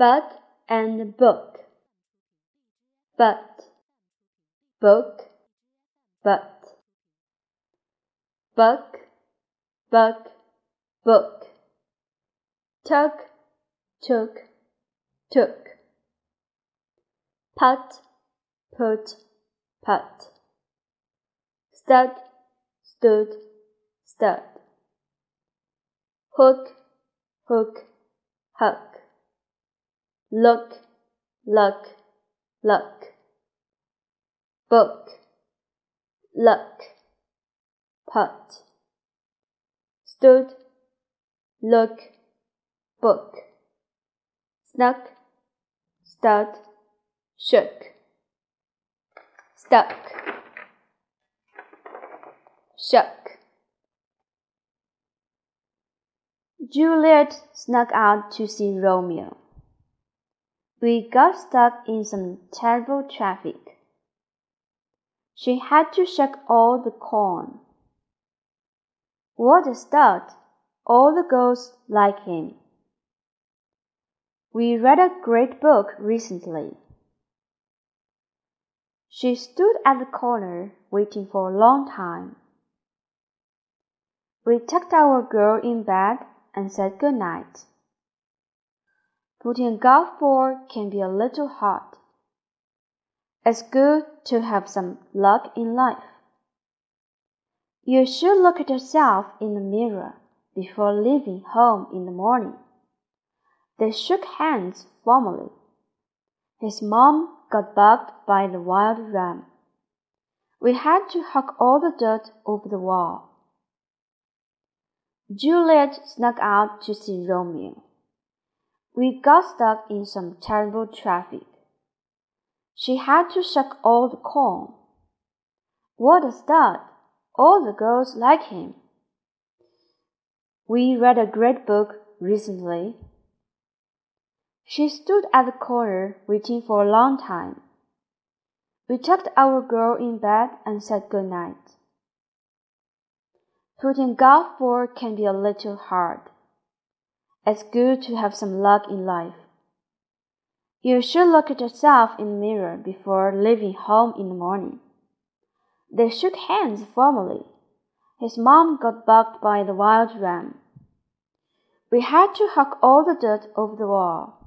bug and book, but, book, but, bug, bug, book, tug, took, took, put, put, put, stud, stood, stud, hook, hook, hook look, look, look. Book, look, put. Stood, look, book. Snuck, stud, shook. Stuck, shook. Juliet snuck out to see Romeo. We got stuck in some terrible traffic. She had to shuck all the corn. What a start! All the girls like him. We read a great book recently. She stood at the corner waiting for a long time. We tucked our girl in bed and said good night. Putting a golf ball can be a little hard. It's good to have some luck in life. You should look at yourself in the mirror before leaving home in the morning. They shook hands formally. His mom got bugged by the wild ram. We had to hug all the dirt over the wall. Juliet snuck out to see Romeo. We got stuck in some terrible traffic. She had to shuck all the corn. What a start! All the girls like him. We read a great book recently. She stood at the corner waiting for a long time. We tucked our girl in bed and said good night. Putting golf ball can be a little hard. It's good to have some luck in life. You should look at yourself in the mirror before leaving home in the morning. They shook hands formally. His mom got bugged by the wild ram. We had to hug all the dirt off the wall.